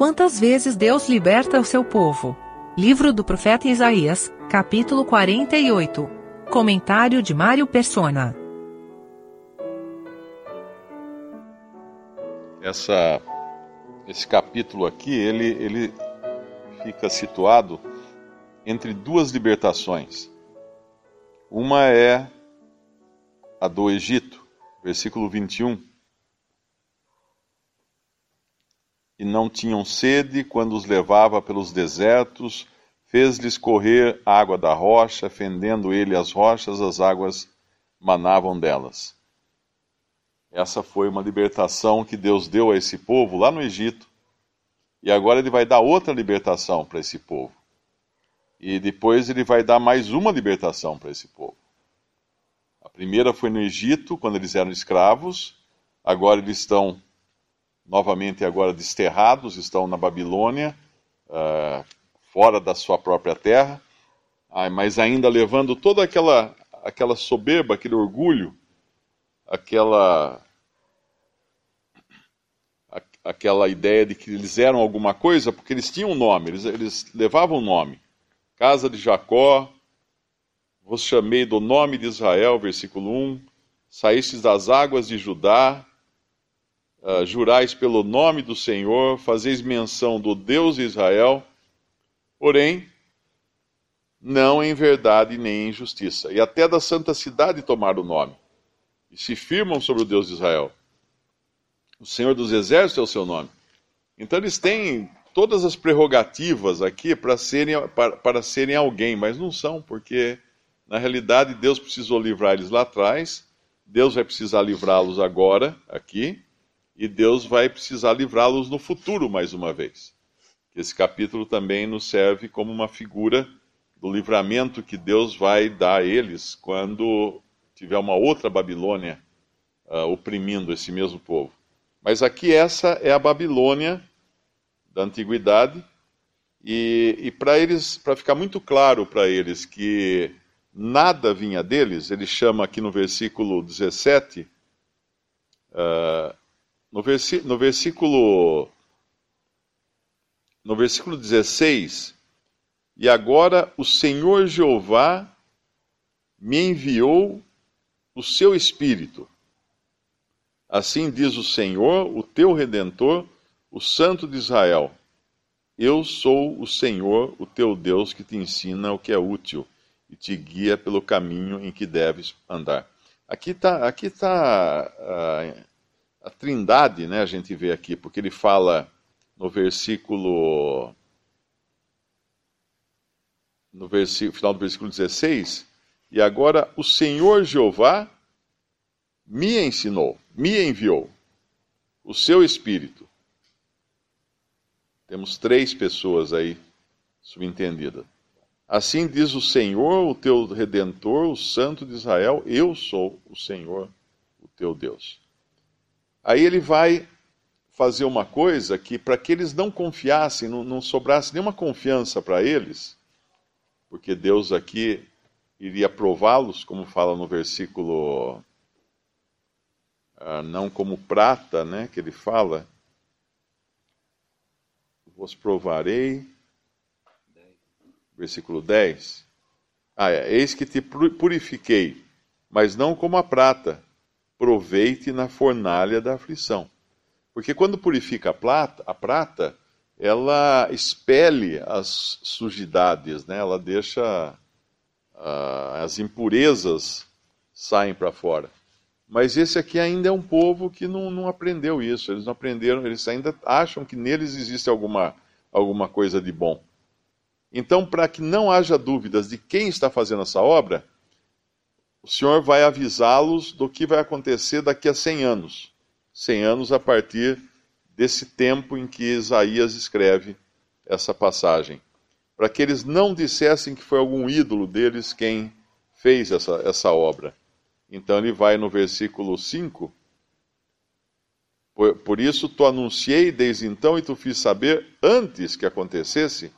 Quantas vezes Deus liberta o seu povo? Livro do profeta Isaías, capítulo 48. Comentário de Mário Persona. Essa, esse capítulo aqui, ele, ele fica situado entre duas libertações. Uma é a do Egito, versículo 21. E não tinham sede quando os levava pelos desertos, fez-lhes correr água da rocha, fendendo ele as rochas, as águas manavam delas. Essa foi uma libertação que Deus deu a esse povo lá no Egito. E agora ele vai dar outra libertação para esse povo. E depois ele vai dar mais uma libertação para esse povo. A primeira foi no Egito, quando eles eram escravos. Agora eles estão novamente agora desterrados, estão na Babilônia, uh, fora da sua própria terra, mas ainda levando toda aquela, aquela soberba, aquele orgulho, aquela aquela ideia de que eles eram alguma coisa, porque eles tinham um nome, eles, eles levavam um nome. Casa de Jacó, vos chamei do nome de Israel, versículo 1, saístes das águas de Judá, uh, jurais pelo nome do Senhor, fazeis menção do Deus de Israel, porém, não em verdade nem em justiça. E até da santa cidade tomaram o nome, e se firmam sobre o Deus de Israel. O Senhor dos Exércitos é o seu nome. Então eles têm todas as prerrogativas aqui para serem, para, para serem alguém, mas não são, porque na realidade Deus precisou livrar eles lá atrás, Deus vai precisar livrá-los agora, aqui, e Deus vai precisar livrá-los no futuro mais uma vez. Esse capítulo também nos serve como uma figura do livramento que Deus vai dar a eles quando tiver uma outra Babilônia uh, oprimindo esse mesmo povo. Mas aqui essa é a Babilônia da antiguidade, e, e para eles, para ficar muito claro para eles que nada vinha deles, ele chama aqui no versículo 17, uh, no, no versículo no versículo 16, e agora o Senhor Jeová me enviou o seu Espírito. Assim diz o Senhor, o teu Redentor, o Santo de Israel: Eu sou o Senhor, o teu Deus, que te ensina o que é útil e te guia pelo caminho em que deves andar. Aqui está aqui tá, a, a trindade, né, a gente vê aqui, porque ele fala no versículo. No versículo, final do versículo 16, e agora o Senhor Jeová me ensinou, me enviou o seu Espírito temos três pessoas aí subentendidas. Assim diz o Senhor, o teu redentor, o Santo de Israel: Eu sou o Senhor, o teu Deus. Aí ele vai fazer uma coisa que, para que eles não confiassem, não, não sobrasse nenhuma confiança para eles, porque Deus aqui iria prová-los, como fala no versículo. Ah, não como prata, né, que ele fala, vos provarei. Versículo 10. Ah, é, eis que te purifiquei, mas não como a prata, proveite na fornalha da aflição. Porque quando purifica a prata, a prata ela expele as sujidades, né? ela deixa uh, as impurezas saem para fora. Mas esse aqui ainda é um povo que não, não aprendeu isso. Eles não aprenderam, eles ainda acham que neles existe alguma, alguma coisa de bom. Então, para que não haja dúvidas de quem está fazendo essa obra, o Senhor vai avisá-los do que vai acontecer daqui a 100 anos. 100 anos a partir desse tempo em que Isaías escreve essa passagem. Para que eles não dissessem que foi algum ídolo deles quem fez essa, essa obra. Então ele vai no versículo 5. Por, por isso tu anunciei desde então e tu fiz saber antes que acontecesse,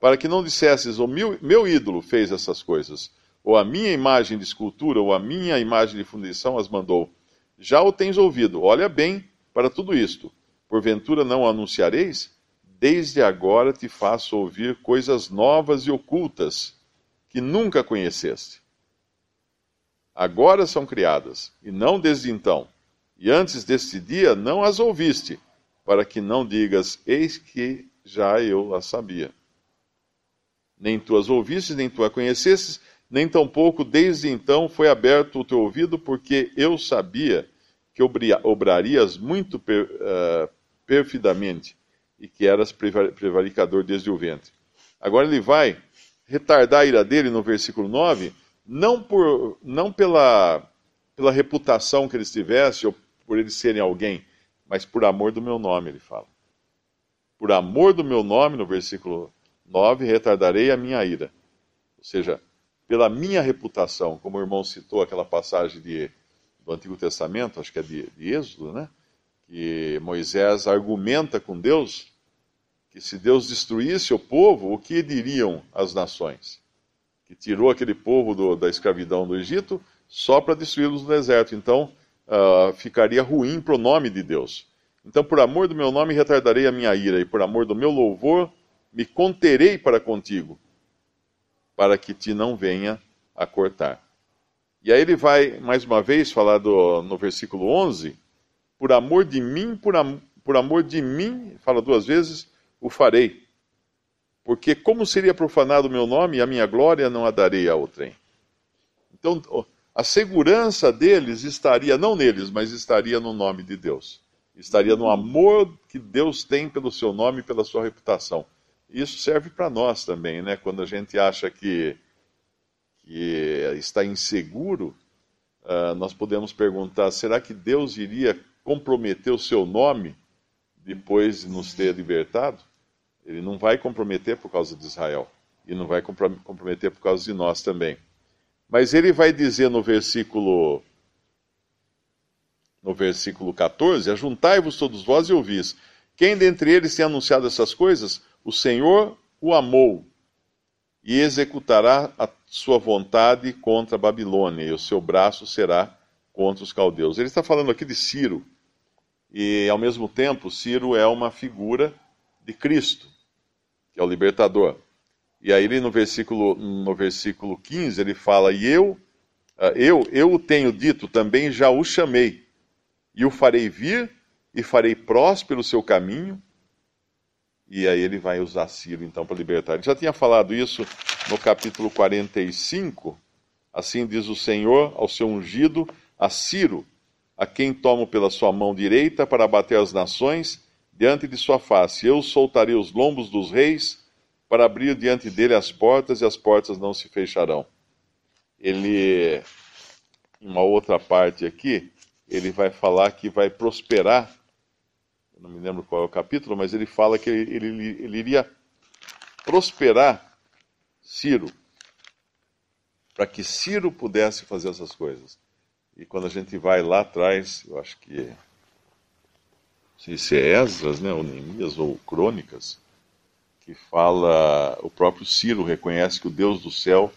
para que não dissesses, o meu, meu ídolo fez essas coisas, ou a minha imagem de escultura, ou a minha imagem de fundição as mandou. Já o tens ouvido, olha bem para tudo isto. Porventura não anunciareis? Desde agora te faço ouvir coisas novas e ocultas que nunca conheceste. Agora são criadas, e não desde então. E antes deste dia não as ouviste, para que não digas: Eis que já eu as sabia. Nem tu as ouvistes, nem tu a conhecestes, nem tampouco desde então foi aberto o teu ouvido, porque eu sabia que obrarias muito per, uh, perfidamente e que eras prevaricador desde o ventre. Agora ele vai retardar a ira dele no versículo 9, não, por, não pela, pela reputação que eles tivessem ou por eles serem alguém, mas por amor do meu nome, ele fala. Por amor do meu nome, no versículo 9, retardarei a minha ira. Ou seja, pela minha reputação, como o irmão citou aquela passagem de do Antigo Testamento, acho que é de, de Êxodo, né? que Moisés argumenta com Deus que se Deus destruísse o povo, o que diriam as nações? Que tirou aquele povo do, da escravidão do Egito só para destruí-los no deserto. Então, uh, ficaria ruim para o nome de Deus. Então, por amor do meu nome, retardarei a minha ira, e por amor do meu louvor, me conterei para contigo, para que te não venha a cortar. E aí ele vai, mais uma vez, falar do, no versículo 11: Por amor de mim, por, am, por amor de mim, fala duas vezes, o farei. Porque como seria profanado o meu nome, a minha glória não a darei a outrem. Então, a segurança deles estaria, não neles, mas estaria no nome de Deus. Estaria no amor que Deus tem pelo seu nome e pela sua reputação. Isso serve para nós também, né? Quando a gente acha que que está inseguro, uh, nós podemos perguntar: será que Deus iria comprometer o seu nome depois de nos ter libertado? Ele não vai comprometer por causa de Israel e não vai comprometer por causa de nós também. Mas ele vai dizer no versículo no versículo 14: Ajuntai-vos todos vós e ouvis. Quem dentre eles tem anunciado essas coisas? O Senhor o amou e executará a sua vontade contra a Babilônia, e o seu braço será contra os caldeus. Ele está falando aqui de Ciro, e ao mesmo tempo, Ciro é uma figura de Cristo, que é o libertador. E aí ele no versículo, no versículo 15, ele fala, e eu, ah, eu, eu o tenho dito, também já o chamei, e o farei vir, e farei próspero o seu caminho, e aí ele vai usar Ciro então para libertar. Ele já tinha falado isso no capítulo 45. Assim diz o Senhor ao seu ungido, a Ciro, a quem tomo pela sua mão direita para abater as nações diante de sua face. Eu soltarei os lombos dos reis para abrir diante dele as portas e as portas não se fecharão. Ele, em uma outra parte aqui, ele vai falar que vai prosperar não me lembro qual é o capítulo, mas ele fala que ele, ele, ele iria prosperar Ciro, para que Ciro pudesse fazer essas coisas. E quando a gente vai lá atrás, eu acho que não sei se é Esdras, né, ou Neemias, ou Crônicas, que fala, o próprio Ciro reconhece que o Deus do céu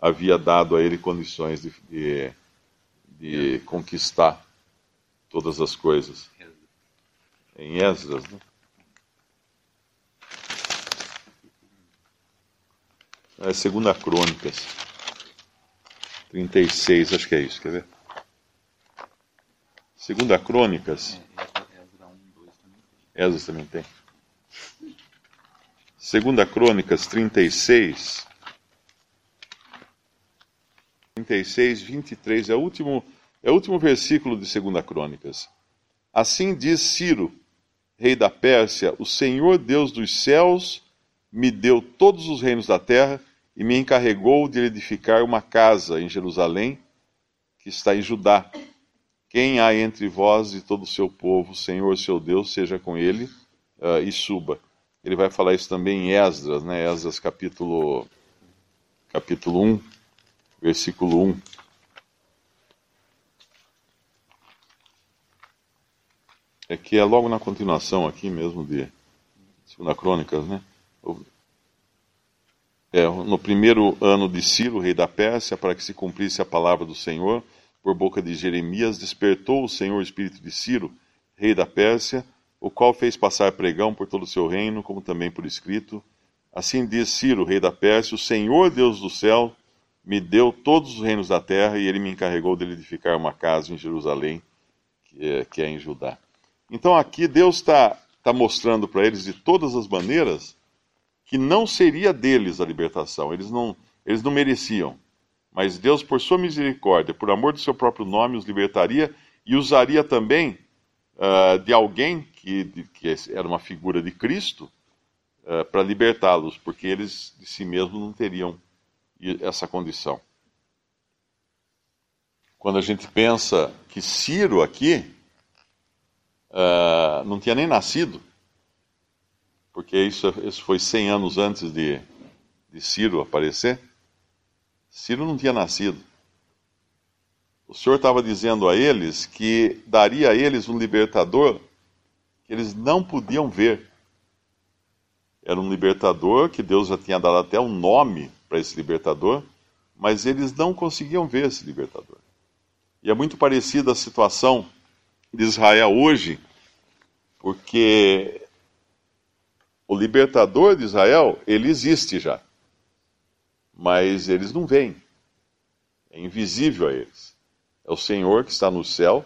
havia dado a ele condições de, de, de conquistar todas as coisas em Esdras, né? É segunda Crônicas 36, acho que é isso, quer ver? Segunda Crônicas. Esdras também tem. Segunda Crônicas 36. 36, 23, é o último, é o último versículo de Segunda Crônicas. Assim diz Ciro, rei da Pérsia, o Senhor Deus dos céus me deu todos os reinos da terra e me encarregou de edificar uma casa em Jerusalém, que está em Judá. Quem há entre vós e todo o seu povo, Senhor seu Deus, seja com ele uh, e suba. Ele vai falar isso também em Esdras, né? Esdras capítulo, capítulo 1, versículo 1. É que é logo na continuação aqui mesmo de Segunda Crônicas, né? É, no primeiro ano de Ciro, rei da Pérsia, para que se cumprisse a palavra do Senhor, por boca de Jeremias, despertou o Senhor o espírito de Ciro, rei da Pérsia, o qual fez passar pregão por todo o seu reino, como também por escrito. Assim diz Ciro, rei da Pérsia: O Senhor Deus do céu me deu todos os reinos da terra e ele me encarregou de edificar uma casa em Jerusalém, que é, que é em Judá. Então aqui Deus está tá mostrando para eles de todas as maneiras que não seria deles a libertação, eles não, eles não mereciam. Mas Deus, por sua misericórdia, por amor do seu próprio nome, os libertaria e usaria também uh, de alguém que, de, que, era uma figura de Cristo uh, para libertá-los, porque eles de si mesmos não teriam essa condição. Quando a gente pensa que Ciro aqui uh, não tinha nem nascido, porque isso, isso foi 100 anos antes de, de Ciro aparecer, Ciro não tinha nascido. O Senhor estava dizendo a eles que daria a eles um libertador que eles não podiam ver. Era um libertador que Deus já tinha dado até um nome para esse libertador, mas eles não conseguiam ver esse libertador. E é muito parecida a situação de Israel hoje, porque o libertador de Israel, ele existe já mas eles não veem. É invisível a eles. É o Senhor que está no céu.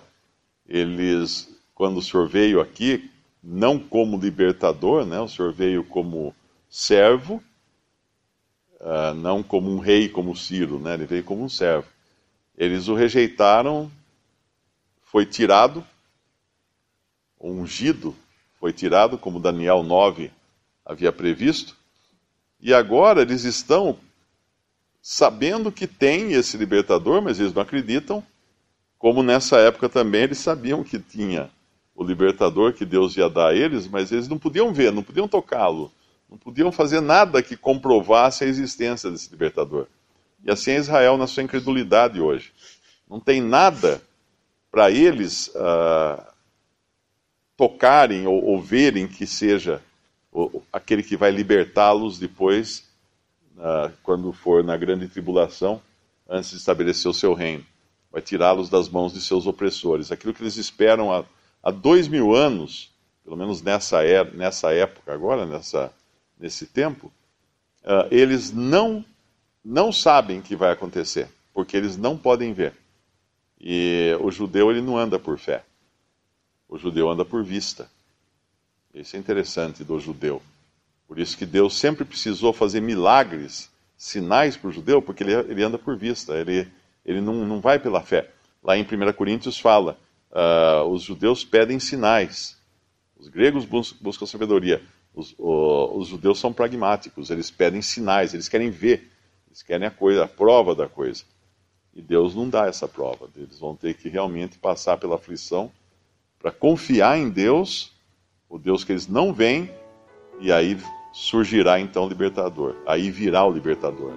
Eles, quando o Senhor veio aqui, não como libertador, né? o Senhor veio como servo, uh, não como um rei como Ciro, né? ele veio como um servo. Eles o rejeitaram, foi tirado, ungido, foi tirado, como Daniel 9 havia previsto, e agora eles estão sabendo que tem esse libertador, mas eles não acreditam, como nessa época também eles sabiam que tinha o libertador que Deus ia dar a eles, mas eles não podiam ver, não podiam tocá-lo, não podiam fazer nada que comprovasse a existência desse libertador. E assim é Israel na sua incredulidade hoje. Não tem nada para eles uh, tocarem ou, ou, verem que seja o, aquele que vai libertá-los depois uh, quando for na grande tribulação, antes de estabelecer o seu reino. Vai tirá-los das mãos de seus opressores. Aquilo que eles esperam há, há dois mil anos, pelo menos nessa, era, nessa época agora, nessa, nesse tempo, uh, eles não, não sabem que vai acontecer, porque eles não podem ver. E o judeu ele não anda por fé. O judeu anda por vista. Isso é interessante do judeu. Por isso que Deus sempre precisou fazer milagres, sinais para o judeu, porque ele, ele, anda por vista, ele, ele não, não vai pela fé. Lá em 1 Coríntios fala, uh, os judeus pedem sinais, os gregos bus buscam sabedoria, os, o, os judeus são pragmáticos, eles pedem sinais, eles querem ver, eles querem a coisa, a prova da coisa. E Deus não dá essa prova, eles vão ter que realmente passar pela aflição para confiar em Deus, o Deus que eles não veem, e aí surgirá então o libertador. Aí virá o libertador.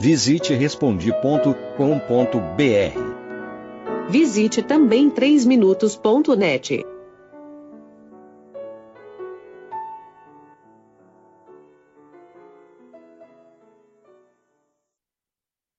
Visite respondi.com.br. Visite também 3minutos.net.